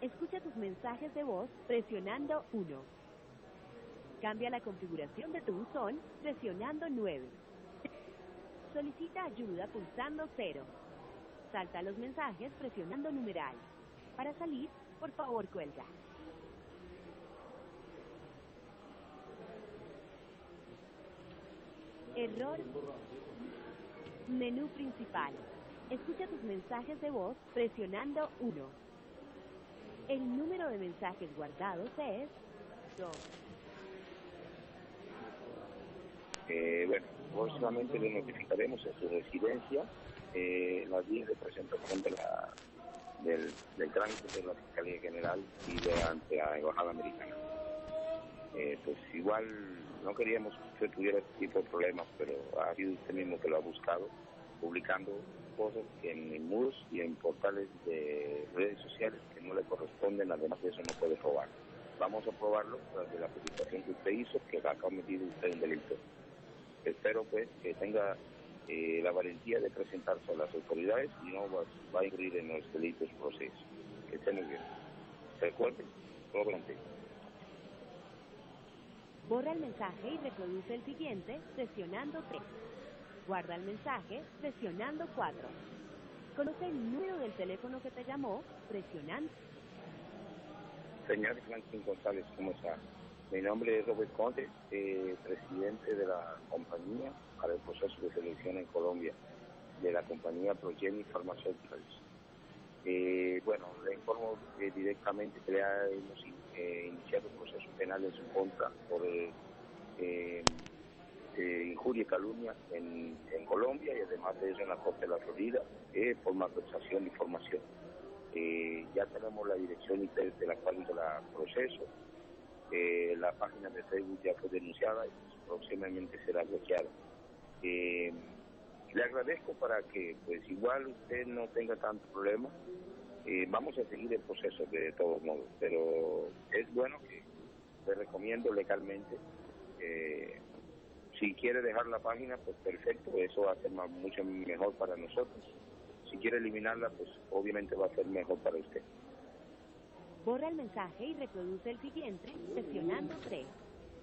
Escucha tus mensajes de voz presionando 1. Cambia la configuración de tu buzón presionando 9. Solicita ayuda pulsando 0. Salta los mensajes presionando numeral. Para salir, por favor cuelga. Error. Menú principal. Escucha tus mensajes de voz presionando 1. El número de mensajes guardados es 2. Eh, bueno, próximamente le notificaremos a su residencia eh, las vías de de la, del, del trámite de la Fiscalía General y de ante la Embajada Americana. Eh, pues igual no queríamos que tuviera este tipo de problemas, pero ha sido usted mismo que lo ha buscado, publicando cosas en muros y en portales de redes sociales que no le corresponden, además de eso no puede robar. Vamos a probarlo tras de la publicación que usted hizo, que ha cometido usted un delito. Espero pues que tenga eh, la valentía de presentarse a las autoridades y no va, a incluir en los delitos procesos. Que esté muy bien. Recuerden, probablemente. Borra el mensaje y reproduce el siguiente presionando 3. Guarda el mensaje presionando 4. Conoce el número del teléfono que te llamó presionando. Señor Franklin González, ¿cómo está? Mi nombre es Robert Conte, eh, presidente de la compañía para el proceso de selección en Colombia, de la compañía Progeny Pharmaceuticals. Eh, bueno, le informo eh, directamente que le hemos eh, iniciado un proceso penal en su contra por eh, injuria y calumnia en, en Colombia y además de eso en la Corte de la Florida eh, por malversación de información. Eh, ya tenemos la dirección de la cual la proceso. Eh, la página de Facebook ya fue denunciada y próximamente será bloqueada. Eh, le agradezco para que, pues igual usted no tenga tanto problema. Eh, vamos a seguir el proceso de todos modos, pero es bueno que le recomiendo legalmente. Si quiere dejar la página, pues perfecto, eso va a ser más- mucho mejor para nosotros. Si quiere eliminarla, pues obviamente va a ser mejor para usted. Borra el mensaje y reproduce el siguiente presionando 3.